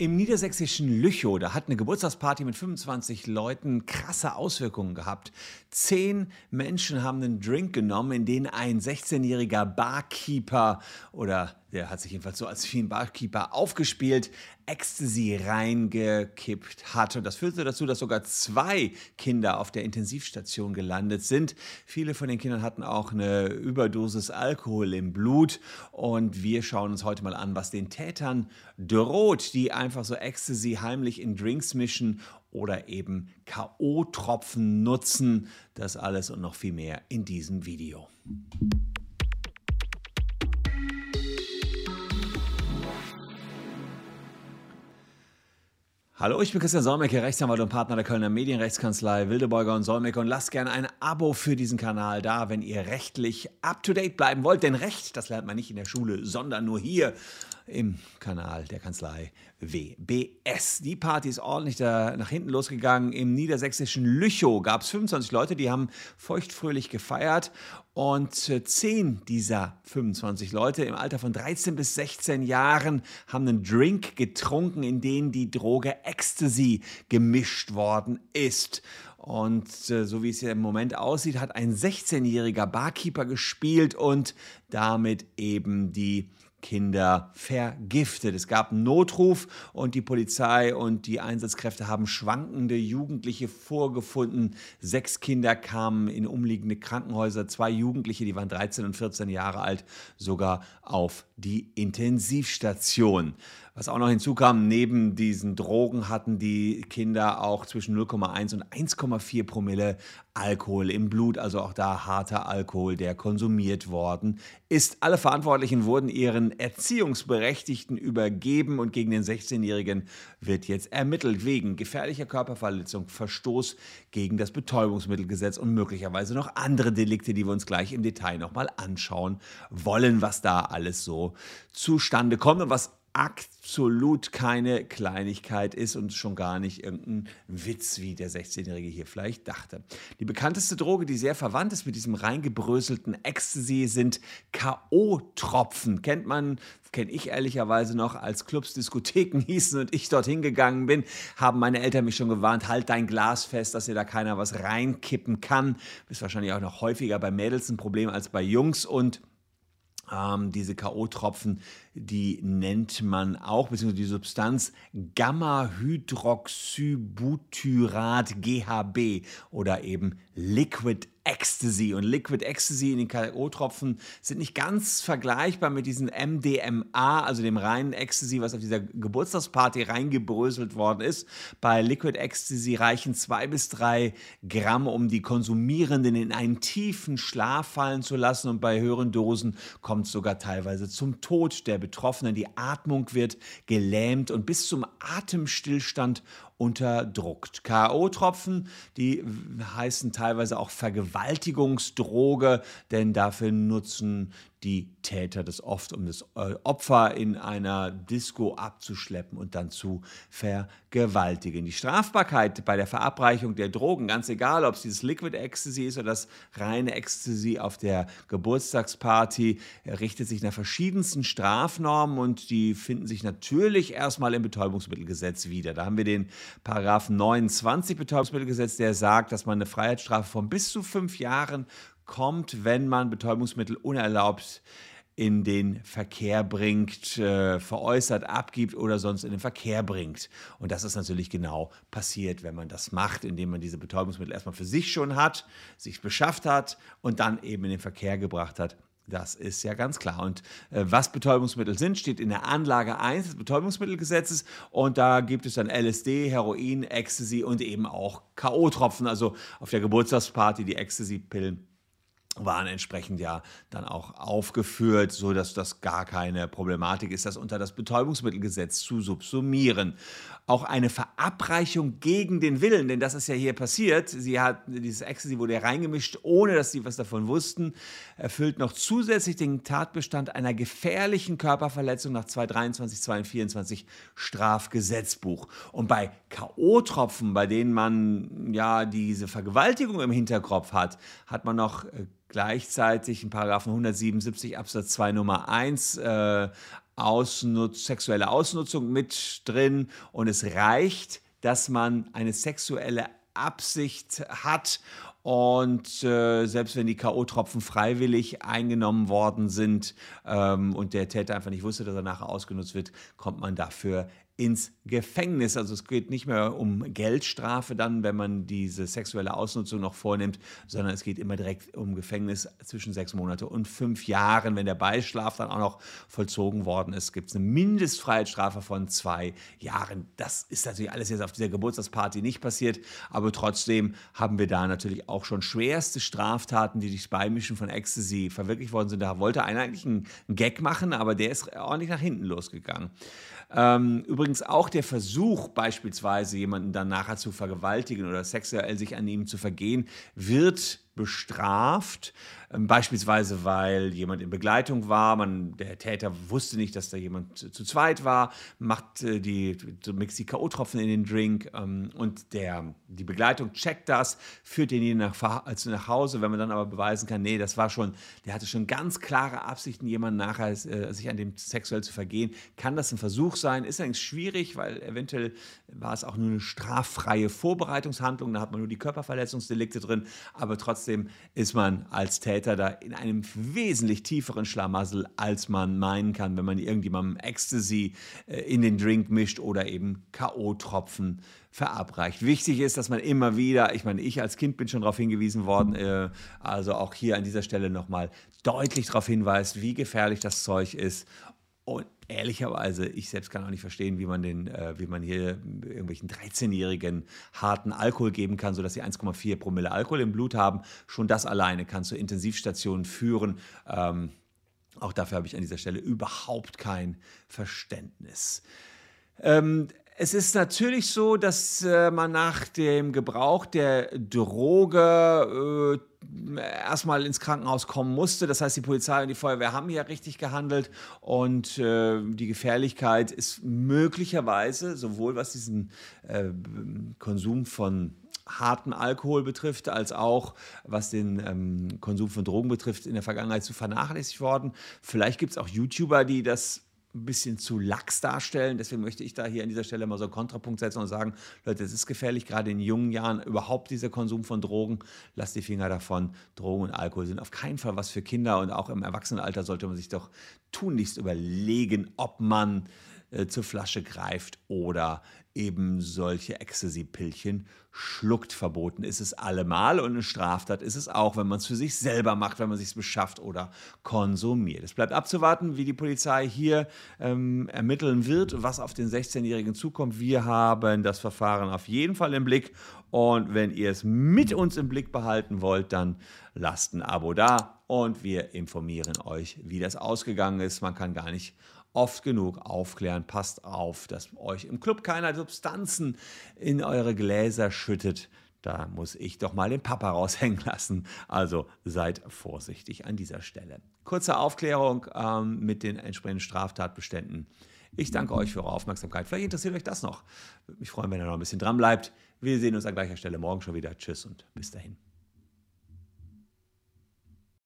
Im niedersächsischen Lüchow, da hat eine Geburtstagsparty mit 25 Leuten krasse Auswirkungen gehabt. Zehn Menschen haben einen Drink genommen, in den ein 16-jähriger Barkeeper oder der hat sich jedenfalls so als vielen Barkeeper aufgespielt, Ecstasy reingekippt hat. Und das führte dazu, dass sogar zwei Kinder auf der Intensivstation gelandet sind. Viele von den Kindern hatten auch eine Überdosis Alkohol im Blut. Und wir schauen uns heute mal an, was den Tätern droht, die einfach so Ecstasy heimlich in Drinks mischen oder eben K.O.-Tropfen nutzen. Das alles und noch viel mehr in diesem Video. Hallo, ich bin Christian Solmecke, Rechtsanwalt und Partner der Kölner Medienrechtskanzlei Wildebeuger und Solmecke und lasst gerne ein Abo für diesen Kanal da, wenn ihr rechtlich up-to-date bleiben wollt. Denn Recht, das lernt man nicht in der Schule, sondern nur hier im Kanal der Kanzlei WBS. Die Party ist ordentlich da nach hinten losgegangen. Im niedersächsischen Lüchow gab es 25 Leute, die haben feuchtfröhlich gefeiert. Und 10 dieser 25 Leute im Alter von 13 bis 16 Jahren haben einen Drink getrunken, in den die Droge Ecstasy gemischt worden ist. Und äh, so wie es hier im Moment aussieht, hat ein 16-jähriger Barkeeper gespielt und damit eben die Kinder vergiftet. Es gab einen Notruf und die Polizei und die Einsatzkräfte haben schwankende Jugendliche vorgefunden. Sechs Kinder kamen in umliegende Krankenhäuser, zwei Jugendliche, die waren 13 und 14 Jahre alt, sogar auf die Intensivstation. Was auch noch hinzukam, neben diesen Drogen hatten die Kinder auch zwischen 0,1 und 1,4 Promille Alkohol im Blut, also auch da harter Alkohol, der konsumiert worden ist. Alle Verantwortlichen wurden ihren Erziehungsberechtigten übergeben und gegen den 16-Jährigen wird jetzt ermittelt wegen gefährlicher Körperverletzung, Verstoß gegen das Betäubungsmittelgesetz und möglicherweise noch andere Delikte, die wir uns gleich im Detail nochmal anschauen wollen, was da alles so zustande kommt und was absolut keine Kleinigkeit ist und schon gar nicht irgendein Witz, wie der 16-Jährige hier vielleicht dachte. Die bekannteste Droge, die sehr verwandt ist mit diesem reingebröselten Ecstasy, sind K.O.-Tropfen. Kennt man, kenne ich ehrlicherweise noch, als Clubs Diskotheken hießen und ich dorthin gegangen bin, haben meine Eltern mich schon gewarnt, halt dein Glas fest, dass dir da keiner was reinkippen kann. Ist wahrscheinlich auch noch häufiger bei Mädels ein Problem als bei Jungs und ähm, diese K.O.-Tropfen, die nennt man auch, beziehungsweise die Substanz Gamma-Hydroxybutyrat GHB oder eben Liquid Ecstasy. Und Liquid Ecstasy in den K.O.-Tropfen sind nicht ganz vergleichbar mit diesem MDMA, also dem reinen Ecstasy, was auf dieser Geburtstagsparty reingebröselt worden ist. Bei Liquid Ecstasy reichen zwei bis drei Gramm, um die Konsumierenden in einen tiefen Schlaf fallen zu lassen. Und bei höheren Dosen kommt es sogar teilweise zum Tod der Betroffenen. Die Atmung wird gelähmt und bis zum Atemstillstand unterdruckt. K.O.-Tropfen, die heißen teilweise auch Vergewaltigungsdroge, denn dafür nutzen die Täter das oft, um das äh, Opfer in einer Disco abzuschleppen und dann zu vergewaltigen. Die Strafbarkeit bei der Verabreichung der Drogen, ganz egal, ob es dieses Liquid Ecstasy ist oder das reine Ecstasy auf der Geburtstagsparty, richtet sich nach verschiedensten Strafnormen und die finden sich natürlich erstmal im Betäubungsmittelgesetz wieder. Da haben wir den Paragraphen 29 Betäubungsmittelgesetz, der sagt, dass man eine Freiheitsstrafe von bis zu fünf Jahren kommt, wenn man Betäubungsmittel unerlaubt in den Verkehr bringt, äh, veräußert, abgibt oder sonst in den Verkehr bringt. Und das ist natürlich genau passiert, wenn man das macht, indem man diese Betäubungsmittel erstmal für sich schon hat, sich beschafft hat und dann eben in den Verkehr gebracht hat. Das ist ja ganz klar. Und äh, was Betäubungsmittel sind, steht in der Anlage 1 des Betäubungsmittelgesetzes. Und da gibt es dann LSD, Heroin, Ecstasy und eben auch K.O.-Tropfen. Also auf der Geburtstagsparty die Ecstasy-Pillen waren entsprechend ja dann auch aufgeführt, so dass das gar keine Problematik ist, das unter das Betäubungsmittelgesetz zu subsumieren. Auch eine Verabreichung gegen den Willen, denn das ist ja hier passiert. Sie hat dieses Ecstasy wurde reingemischt, ohne dass sie was davon wussten, erfüllt noch zusätzlich den Tatbestand einer gefährlichen Körperverletzung nach 223, 224 Strafgesetzbuch. Und bei KO-Tropfen, bei denen man ja diese Vergewaltigung im Hinterkopf hat, hat man noch äh, gleichzeitig in Paragraphen 177 Absatz 2 Nummer 1 äh, Ausnutz, sexuelle Ausnutzung mit drin und es reicht, dass man eine sexuelle Absicht hat und äh, selbst wenn die K.O.-Tropfen freiwillig eingenommen worden sind ähm, und der Täter einfach nicht wusste, dass er nachher ausgenutzt wird, kommt man dafür ins Gefängnis. Also es geht nicht mehr um Geldstrafe dann, wenn man diese sexuelle Ausnutzung noch vornimmt, sondern es geht immer direkt um Gefängnis zwischen sechs Monate und fünf Jahren. Wenn der Beischlaf dann auch noch vollzogen worden ist, gibt es eine Mindestfreiheitsstrafe von zwei Jahren. Das ist natürlich alles jetzt auf dieser Geburtstagsparty nicht passiert, aber trotzdem haben wir da natürlich auch schon schwerste Straftaten, die durch Beimischen von Ecstasy verwirklicht worden sind. Da wollte einer eigentlich einen Gag machen, aber der ist ordentlich nach hinten losgegangen. Ähm, übrigens auch der Versuch, beispielsweise jemanden dann nachher zu vergewaltigen oder sexuell sich an ihm zu vergehen, wird bestraft. Ähm, beispielsweise, weil jemand in Begleitung war, man, der Täter wusste nicht, dass da jemand zu, zweit war, macht äh, die, mixt die K.O.-Tropfen in den Drink ähm, und der, die Begleitung checkt das, führt denjenigen nach, also nach Hause. Wenn man dann aber beweisen kann, nee, das war schon, der hatte schon ganz klare Absichten, jemanden nachher äh, sich an dem sexuell zu vergehen, kann das ein Versuch sein. Ist eigentlich schwierig, weil eventuell war es auch nur eine straffreie Vorbereitungshandlung, da hat man nur die Körperverletzungsdelikte drin, aber trotzdem ist man als Täter Täter da in einem wesentlich tieferen Schlamassel, als man meinen kann, wenn man irgendjemandem Ecstasy äh, in den Drink mischt oder eben K.O.-Tropfen verabreicht. Wichtig ist, dass man immer wieder, ich meine, ich als Kind bin schon darauf hingewiesen worden, äh, also auch hier an dieser Stelle nochmal deutlich darauf hinweist, wie gefährlich das Zeug ist und ehrlicherweise, ich selbst kann auch nicht verstehen, wie man, den, äh, wie man hier irgendwelchen 13-Jährigen harten Alkohol geben kann, sodass sie 1,4 Promille Alkohol im Blut haben. Schon das alleine kann zu Intensivstationen führen. Ähm, auch dafür habe ich an dieser Stelle überhaupt kein Verständnis. Ähm, es ist natürlich so, dass äh, man nach dem Gebrauch der Droge äh, erstmal ins Krankenhaus kommen musste. Das heißt, die Polizei und die Feuerwehr haben hier richtig gehandelt und äh, die Gefährlichkeit ist möglicherweise, sowohl was diesen äh, Konsum von harten Alkohol betrifft, als auch was den ähm, Konsum von Drogen betrifft, in der Vergangenheit zu vernachlässigt worden. Vielleicht gibt es auch YouTuber, die das ein bisschen zu lax darstellen. Deswegen möchte ich da hier an dieser Stelle mal so einen Kontrapunkt setzen und sagen, Leute, es ist gefährlich, gerade in jungen Jahren überhaupt dieser Konsum von Drogen. Lasst die Finger davon. Drogen und Alkohol sind auf keinen Fall was für Kinder und auch im Erwachsenenalter sollte man sich doch tunlichst überlegen, ob man äh, zur Flasche greift oder eben solche Ecstasy-Pillchen schluckt. Verboten ist es allemal und eine Straftat ist es auch, wenn man es für sich selber macht, wenn man sich beschafft oder konsumiert. Es bleibt abzuwarten, wie die Polizei hier ähm, ermitteln wird, was auf den 16-Jährigen zukommt. Wir haben das Verfahren auf jeden Fall im Blick und wenn ihr es mit uns im Blick behalten wollt, dann lasst ein Abo da und wir informieren euch, wie das ausgegangen ist. Man kann gar nicht oft genug aufklären. Passt auf, dass euch im Club keiner Substanzen in eure Gläser schüttet. Da muss ich doch mal den Papa raushängen lassen. Also seid vorsichtig an dieser Stelle. Kurze Aufklärung ähm, mit den entsprechenden Straftatbeständen. Ich danke euch für eure Aufmerksamkeit. Vielleicht interessiert euch das noch. Würde mich freuen, wenn ihr noch ein bisschen dran bleibt. Wir sehen uns an gleicher Stelle morgen schon wieder. Tschüss und bis dahin.